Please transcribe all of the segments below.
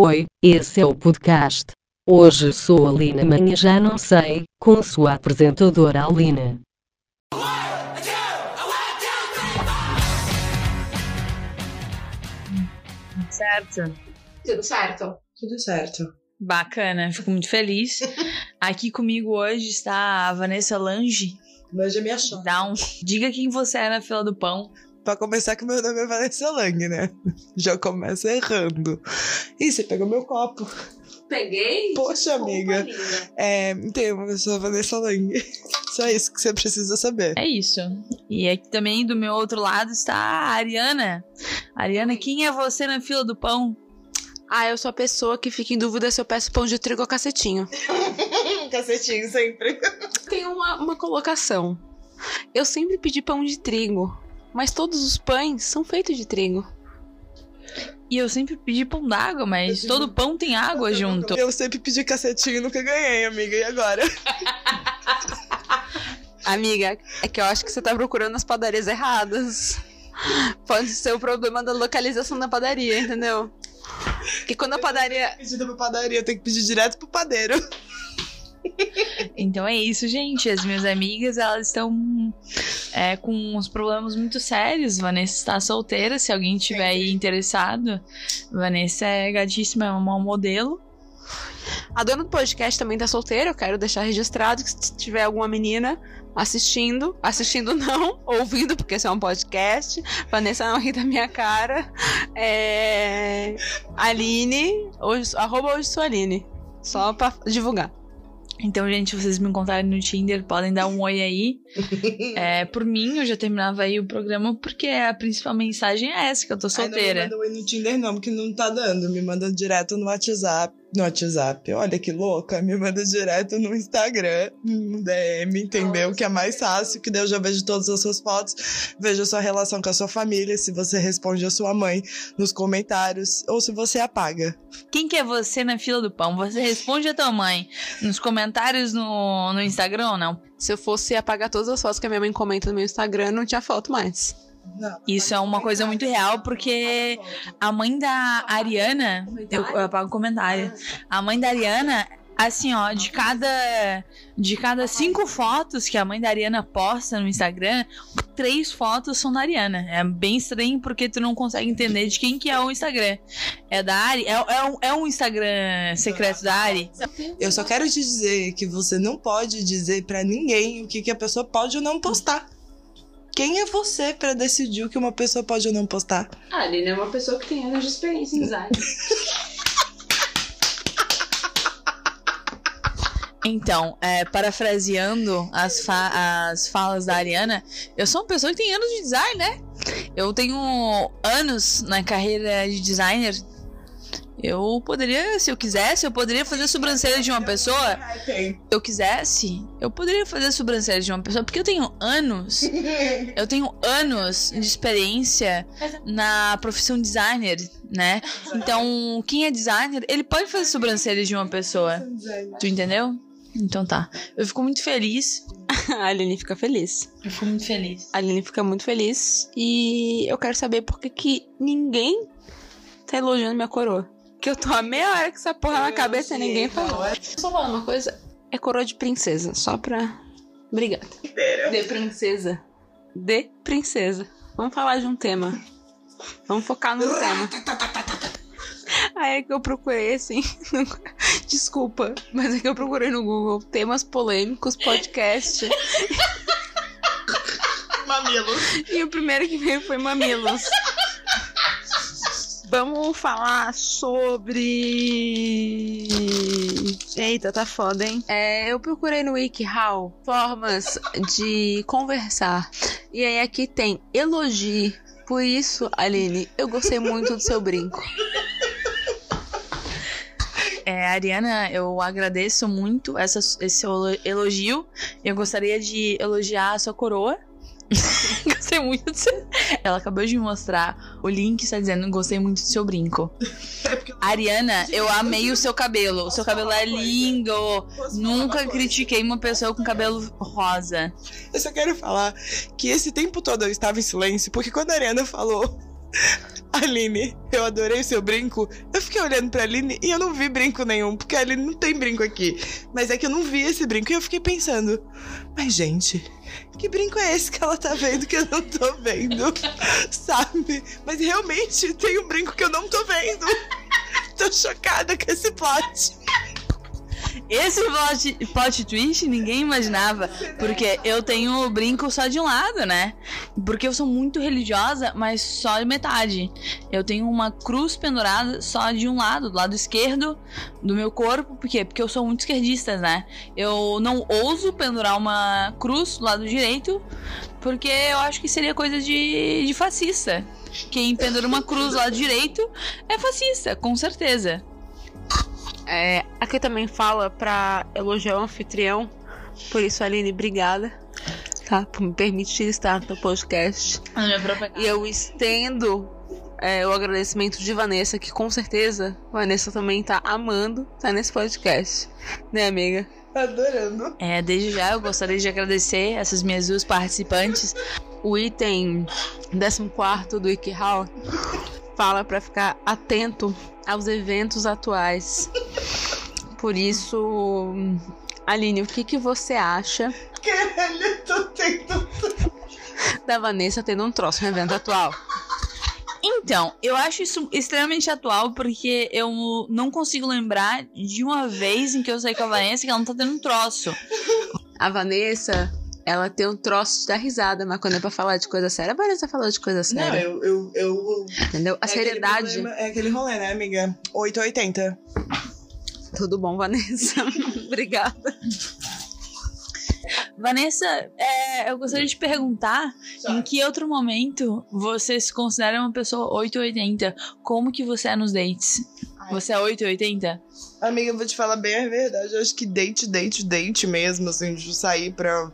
Oi, esse é o podcast. Hoje sou a Lina, amanhã já não sei, com sua apresentadora Alina. Certo. Tudo certo. Tudo certo. Bacana, fico muito feliz. Aqui comigo hoje está a Vanessa Lange. Mas já me achou. Dá um... Diga quem você é na fila do pão. Pra começar, que meu nome é Vanessa Lang, né? Já começa errando. Ih, você pegou meu copo. Peguei? Poxa, Desculpa, amiga. linda. É, então, eu sou a Vanessa Lang. Só isso que você precisa saber. É isso. E aqui também do meu outro lado está a Ariana. Ariana, quem é você na fila do pão? Ah, eu sou a pessoa que fica em dúvida se eu peço pão de trigo ou cacetinho. Cacetinho sempre. Tem uma, uma colocação. Eu sempre pedi pão de trigo, mas todos os pães são feitos de trigo. E eu sempre pedi pão d'água, mas todo pão tem água junto. Eu sempre pedi cacetinho e nunca ganhei, amiga. E agora? Amiga, é que eu acho que você tá procurando as padarias erradas. Pode ser o problema da localização da padaria, entendeu? Que quando a padaria. Pedida pra padaria, eu tenho que pedir direto pro padeiro. Então é isso, gente. As minhas amigas, elas estão é, com uns problemas muito sérios. Vanessa está solteira, se alguém tiver aí interessado. Vanessa é gatíssima, é uma modelo. A dona do podcast também tá solteira, eu quero deixar registrado que se tiver alguma menina assistindo, assistindo não, ouvindo, porque esse é um podcast, Vanessa não ri da minha cara, é... Aline, hoje, arroba hoje sou Aline, só pra divulgar. Então, gente, se vocês me encontrarem no Tinder, podem dar um oi aí. É, por mim, eu já terminava aí o programa, porque a principal mensagem é essa, que eu tô Ai, não me solteira. manda oi no Tinder, não, porque não tá dando. Me manda direto no WhatsApp. No WhatsApp. Olha que louca. Me manda direto no Instagram, no DM, entendeu? Que é mais fácil, que daí eu já vejo todas as suas fotos, vejo a sua relação com a sua família, se você responde a sua mãe nos comentários, ou se você apaga. Quem que é você na fila do pão? Você responde a tua mãe nos comentários no, no Instagram ou não? Se eu fosse apagar todas as fotos que a minha mãe comenta no meu Instagram, não tinha foto mais. Isso é uma coisa muito real, porque a mãe da Ariana. Eu, eu apago o comentário. A mãe da Ariana, assim, ó, de cada. De cada cinco fotos que a mãe da Ariana posta no Instagram, três fotos são da Ariana. É bem estranho porque tu não consegue entender de quem que é o Instagram. É da Ari? É, é, um, é um Instagram secreto da Ari? Eu só quero te dizer que você não pode dizer pra ninguém o que, que a pessoa pode ou não postar. Quem é você pra decidir o que uma pessoa pode ou não postar? A Aline é uma pessoa que tem anos de experiência em design. Então, é, parafraseando as, fa- as falas da Ariana, eu sou uma pessoa que tem anos de design, né? Eu tenho anos na carreira de designer. Eu poderia, se eu quisesse, eu poderia fazer a sobrancelha de uma pessoa. Se eu quisesse, eu poderia fazer a sobrancelha de uma pessoa, porque eu tenho anos. Eu tenho anos de experiência na profissão designer, né? Então, quem é designer, ele pode fazer sobrancelha de uma pessoa. Tu entendeu? Então tá. Eu fico muito feliz. a Aline fica feliz. Eu fico muito feliz. A Aline fica muito feliz. E eu quero saber por que, que ninguém tá elogiando minha coroa. Que eu tô há meia hora com essa porra na cabeça e ninguém falou. Só falar uma coisa. É coroa de princesa. Só pra. Obrigada. De princesa. De princesa. Vamos falar de um tema. Vamos focar no tema. Aí é que eu procurei assim. no- Desculpa, mas é que eu procurei no Google temas polêmicos, podcast. Mamilo. E o primeiro que veio foi Mamilos. Vamos falar sobre. Eita, tá foda, hein? É, eu procurei no WikiHow formas de conversar. E aí aqui tem elogio. Por isso, Aline, eu gostei muito do seu brinco. É, Ariana, eu agradeço muito essa, esse seu elogio. Eu gostaria de elogiar a sua coroa. Gostei muito do seu... Ela acabou de me mostrar o link, está dizendo gostei muito do seu brinco. Ariana, eu amei o seu cabelo. O seu cabelo é lindo. Nunca critiquei uma pessoa com cabelo rosa. Eu só quero falar que esse tempo todo eu estava em silêncio, porque quando a Ariana falou Aline, eu adorei o seu brinco. Eu fiquei olhando pra Aline e eu não vi brinco nenhum, porque a Aline não tem brinco aqui. Mas é que eu não vi esse brinco e eu fiquei pensando, mas gente, que brinco é esse que ela tá vendo que eu não tô vendo? Sabe? Mas realmente tem um brinco que eu não tô vendo. Tô chocada com esse plot. Esse plot, plot twist ninguém imaginava. Porque eu tenho o brinco só de um lado, né? Porque eu sou muito religiosa, mas só de metade. Eu tenho uma cruz pendurada só de um lado, do lado esquerdo do meu corpo. Por quê? Porque eu sou muito esquerdista, né? Eu não ouso pendurar uma cruz do lado direito, porque eu acho que seria coisa de, de fascista. Quem pendura uma cruz do lado direito é fascista, com certeza. É, aqui também fala pra elogiar o anfitrião. Por isso, Aline, obrigada. Tá? Por me permitir estar no podcast. Na minha própria casa. E eu estendo é, o agradecimento de Vanessa, que com certeza Vanessa também tá amando estar nesse podcast. Né, amiga? Adorando. É, desde já eu gostaria de agradecer essas minhas duas participantes. O item 14 do WikiHow fala pra ficar atento aos eventos atuais. Por isso, Aline, o que, que você acha Caralho, eu tô tendo. da Vanessa tendo um troço no evento atual? Então, eu acho isso extremamente atual porque eu não consigo lembrar de uma vez em que eu saí com a Vanessa que ela não tá tendo um troço. A Vanessa, ela tem um troço de dar risada, mas quando é pra falar de coisa séria, a Vanessa falou de coisa Não, séria. eu. eu, eu Entendeu? A é aquele seriedade. problema- É aquele rolê, né, amiga? 880. Tudo bom, Vanessa? Obrigada. Vanessa, é, eu gostaria de perguntar em que outro momento você se considera uma pessoa 880? Como que você é nos dates? Você é 880? Amiga, eu vou te falar bem a verdade. Eu acho que date, date, date mesmo, assim, de sair pra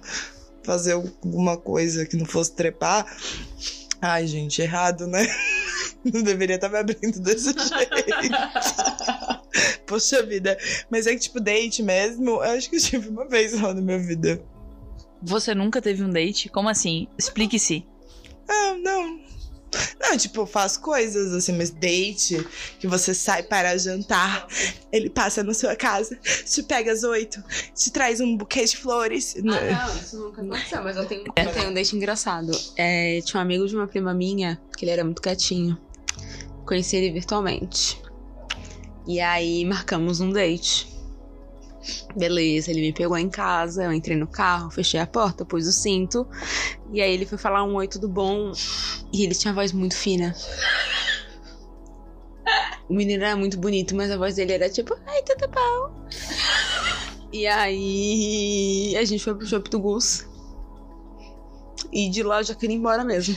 fazer alguma coisa que não fosse trepar. Ai, gente, errado, né? Não deveria estar me abrindo desse jeito. Poxa vida. Mas é que, tipo, date mesmo, eu acho que eu tive uma vez só na minha vida. Você nunca teve um date? Como assim? Explique-se. Ah, não. Não, tipo, eu faço coisas assim, mas date, que você sai para jantar, ele passa na sua casa, te pega às oito, te traz um buquê de flores. Ah, não, isso nunca aconteceu, mas eu tenho, eu tenho um date engraçado. É, tinha um amigo de uma prima minha, que ele era muito quietinho. Conheci ele virtualmente. E aí marcamos um date. Beleza, ele me pegou em casa, eu entrei no carro, fechei a porta, pus o cinto. E aí ele foi falar um oi, tudo bom? E ele tinha a voz muito fina. O menino era muito bonito, mas a voz dele era tipo, ai, tudo bom? E aí a gente foi pro Shopping do Gus. E de lá eu já queria ir embora mesmo.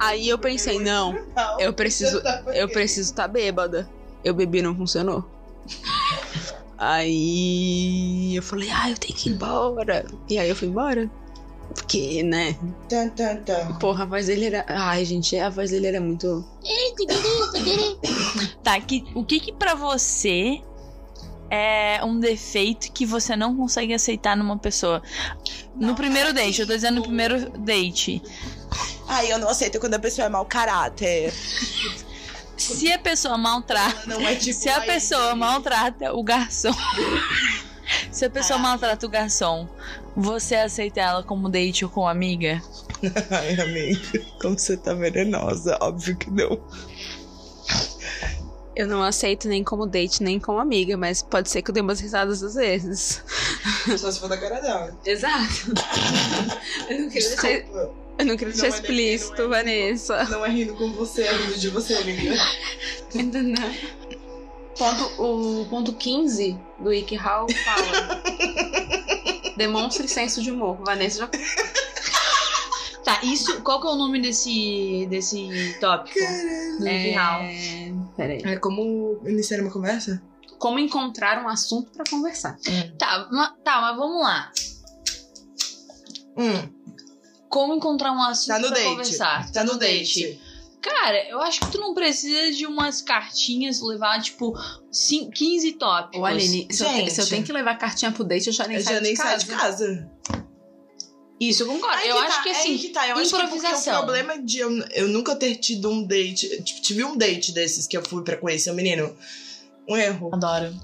Aí eu pensei, não, eu preciso, eu preciso estar bêbada. Eu bebi não funcionou. Aí eu falei, ah, eu tenho que ir embora. E aí eu fui embora. Porque, né? Tan, tan, tan. Porra, a voz dele era. Ai, gente, a voz dele era muito. Tá, que, o que que pra você é um defeito que você não consegue aceitar numa pessoa? No primeiro date, eu tô dizendo no primeiro date. Ai, eu não aceito quando a pessoa é mau caráter. Se a pessoa maltrata. Não é tipo. Se a pessoa maltrata o garçom. Se a pessoa maltrata o garçom, você aceita ela como date ou como amiga? Ai, amiga, como você tá venenosa. Óbvio que não. Eu não aceito nem como date, nem como amiga, mas pode ser que eu dê umas risadas às vezes. Só se for da cara dela. Exato. Eu não queria deixar, Desculpa. Eu não queria deixar Não é explícito, não é Vanessa. Não é rindo com você, é rindo de você, amiga. Ponto, o ponto 15 do WikiHow fala: Demonstre senso de humor. Vanessa já. Tá, isso. Qual que é o nome desse, desse tópico? Wikihow? É... Peraí. É como iniciar uma conversa? Como encontrar um assunto pra conversar? Tá, ma- tá, mas vamos lá. Hum, Como encontrar um assunto tá no pra date. conversar? Tá no date. Cara, eu acho que tu não precisa de umas cartinhas, levar, tipo, cin- 15 tópicos. Ô, Aline, se eu, te- Gente. se eu tenho que levar cartinha pro date, eu já nem Eu saio já nem de saio casa. de casa. Isso, eu concordo. Aí eu que acho tá, que é assim, que tá. Eu acho que improvisação. o problema de eu, eu nunca ter tido um date. Tipo, tive um date desses que eu fui pra conhecer o menino. Um erro. Adoro.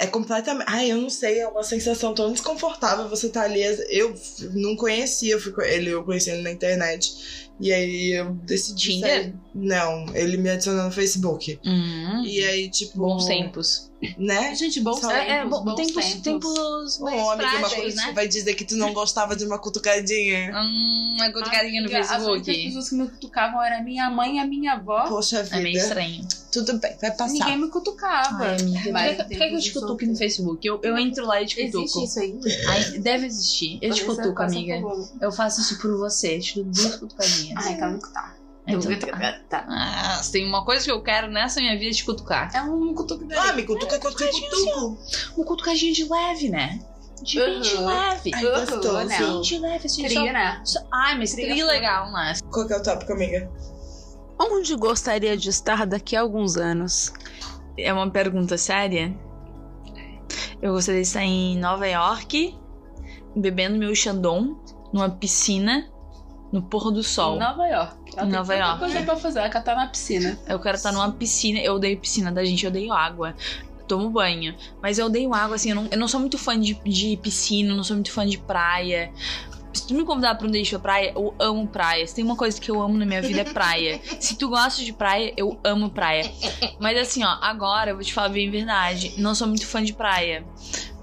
É completamente. Ai, eu não sei, é uma sensação tão desconfortável você tá ali. Eu não conhecia, eu fui ele, eu conheci ele na internet. E aí eu decidi. Tinder? sair. Não, ele me adicionou no Facebook. Hum, E aí, tipo. bons tempos. Né? Gente, bons tempos, É, é, bom, bons tempos, tempos. mais amiga, uma coisa né? vai dizer que tu não gostava de uma cutucadinha. Hum, uma cutucadinha no Amiga, As únicas Facebook. pessoas que me cutucavam era minha mãe e a minha avó. Poxa É meio vida. estranho. Tudo bem, vai passar. Ninguém me cutucava. Ai, amiga. Vai, Por que, que que eu te cutuco no Facebook? Eu, eu entro lá e te cutuco. Existe isso aí? Ai, deve existir. Eu te cutuco, amiga. Eu faço isso por você. Te dou duas cutucadinhas. Ah, então tá. Então tá. tá. Ah, tem uma coisa que eu quero nessa minha vida é te cutucar. É um cutuco dele. Ah, me cutuca, cutuca, cutuco. Um cutucadinho de leve, né? De bem de Uhum. leve. Ai, Uhum, gostoso. né? Bem de leve, assim. Tria, Só, né? só- ai, mas Tria tri foi. legal, né? Qual que é o tópico, amiga? Onde gostaria de estar daqui a alguns anos? É uma pergunta séria. Eu gostaria de estar em Nova York, bebendo meu Xandão, numa piscina, no pôr do sol. Em Nova York. Ela Em tem Nova tanta York. coisa pra fazer, ela quer estar na piscina. Eu quero estar numa piscina. Eu odeio piscina da gente, eu odeio água. Tomo banho. Mas eu odeio água, assim, eu não, eu não sou muito fã de, de piscina, não sou muito fã de praia. Se tu me convidar pra um date pra praia, eu amo praia. Se tem uma coisa que eu amo na minha vida é praia. Se tu gosta de praia, eu amo praia. Mas assim, ó, agora eu vou te falar bem a verdade. Não sou muito fã de praia.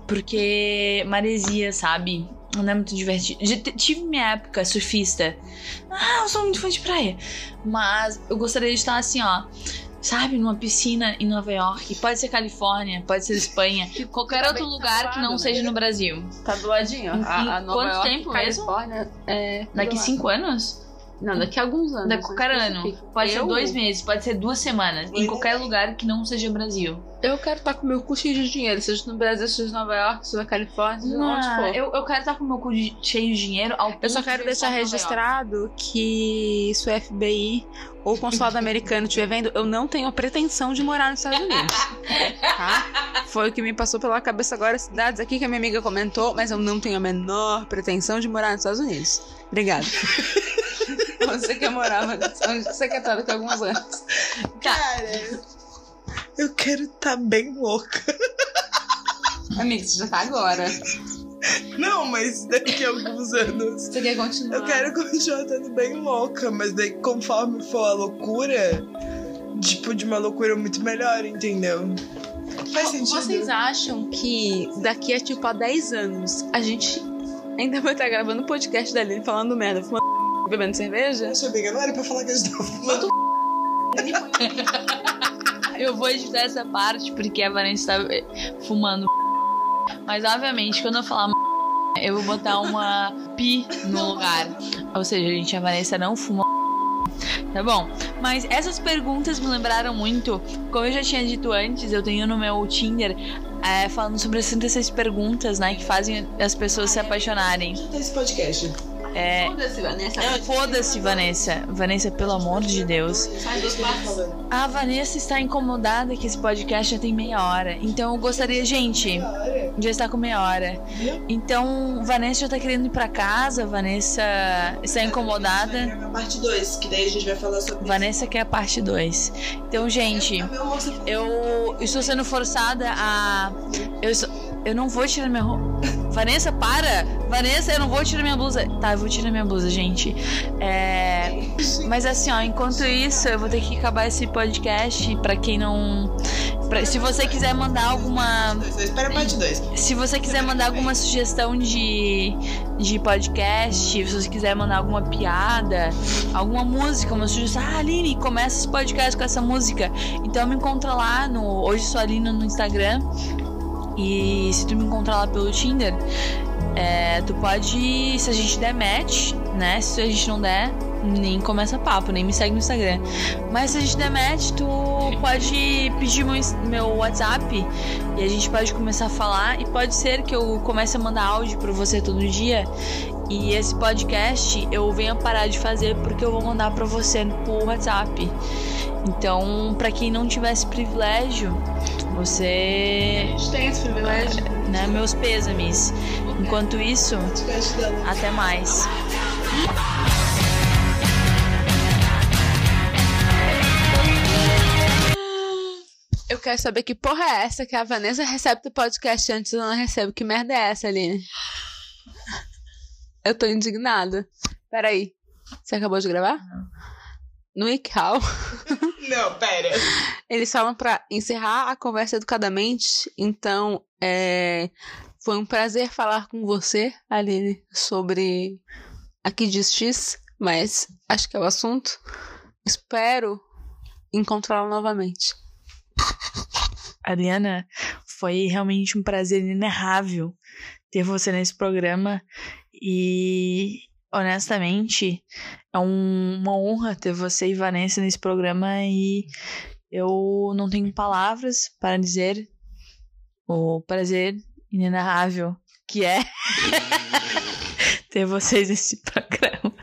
Porque maresia, sabe? Não é muito divertido. Já tive minha época surfista. Ah, eu sou muito fã de praia. Mas eu gostaria de estar assim, ó. Sabe, numa piscina em Nova York. Pode ser Califórnia, pode ser Espanha. Qualquer tá outro lugar que calado, não né? seja no Brasil. Tá do ladinho. Em- A, a Nova quanto York, tempo Califórnia, é... Daqui cinco anos? Não, daqui a alguns anos. Daqui a qualquer não ano. Pode ser Eu- dois meses, pode ser duas semanas. Em qualquer lugar que não seja Brasil. Eu quero estar com o meu cu cheio de dinheiro, seja no Brasil, seja em Nova York, seja na Califórnia, seja onde for. eu, eu quero estar com o meu cu de- cheio de dinheiro ao Eu só quero de deixar registrado que se o FBI ou o consulado americano estiver vendo, eu não tenho a pretensão de morar nos Estados Unidos. Tá? Foi o que me passou pela cabeça agora, cidades aqui que a minha amiga comentou, mas eu não tenho a menor pretensão de morar nos Estados Unidos. Obrigada. Você quer morar, mas onde você quer estar daqui a alguns anos? Cara, eu quero estar bem louca. Amiga, você já tá agora. Não, mas daqui a alguns anos. Você quer continuar? Eu quero continuar estando bem louca, mas daí conforme for a loucura, tipo, de uma loucura muito melhor, entendeu? Faz sentido. Vocês acham que daqui a tipo a 10 anos a gente ainda vai estar gravando o podcast da Aline falando merda, fumando bebendo cerveja? Poxa, amiga, não era pra falar que a gente tava fumando. Eu vou editar essa parte porque a Vanessa tá eh, fumando. Mas obviamente, quando eu falar eu vou botar uma pi no lugar. Ou seja, gente, a Vanessa não fuma. Tá bom? Mas essas perguntas me lembraram muito. Como eu já tinha dito antes, eu tenho no meu Tinder é, falando sobre as 36 perguntas, né? Que fazem as pessoas se apaixonarem. Esse podcast. É, Foda-se, Vanessa. Foda-se, Vanessa. Vanessa, pelo amor de Deus. Sai dos barcos. A Vanessa está incomodada que esse podcast já tem meia hora. Então eu gostaria, gente, já está com meia hora. Então, Vanessa já tá querendo ir pra casa, Vanessa está incomodada. Parte 2, que daí a gente vai falar sobre Vanessa quer a parte 2. Então, gente, eu estou sendo forçada a. Eu, estou- eu não vou tirar minha roupa. Vanessa, para! Vanessa, eu não vou tirar minha blusa. Tá, eu vou tirar minha blusa, gente. É. Mas assim, ó, enquanto isso, eu vou ter que acabar esse podcast pra quem não. pra- se você quiser mandar alguma. Espera parte 2. Se você quiser mandar alguma sugestão de, de podcast, se você quiser mandar alguma piada, alguma música, uma sugestão, ah, Aline, começa esse podcast com essa música. Então me encontra lá no Hoje Sou Aline no Instagram. E se tu me encontrar lá pelo Tinder, é, tu pode, se a gente der match, né? Se a gente não der, nem começa papo, nem me segue no Instagram. Mas se a gente der match, tu pode pedir meu, meu WhatsApp e a gente pode começar a falar. E pode ser que eu comece a mandar áudio pra você todo dia. E esse podcast eu venha parar de fazer porque eu vou mandar pra você por WhatsApp. Então, pra quem não tivesse privilégio Você. A gente tem esse privilégio. Né, meus pêsames. Enquanto isso, até mais. Eu quero saber que porra é essa que a Vanessa recebe do podcast antes eu não recebo. Que merda é essa, Aline? Eu tô indignada. Peraí. Você acabou de gravar? No ICAO, Não, pera. eles falam pra encerrar a conversa educadamente. Então, é... foi um prazer falar com você, Aline, sobre aqui diz X, mas acho que é o assunto. Espero encontrá-la novamente. Ariana, foi realmente um prazer inenarrável ter você nesse programa e honestamente é um- uma honra ter você e Vanessa nesse programa e eu não tenho palavras para dizer o prazer inenarrável que é ter vocês nesse programa.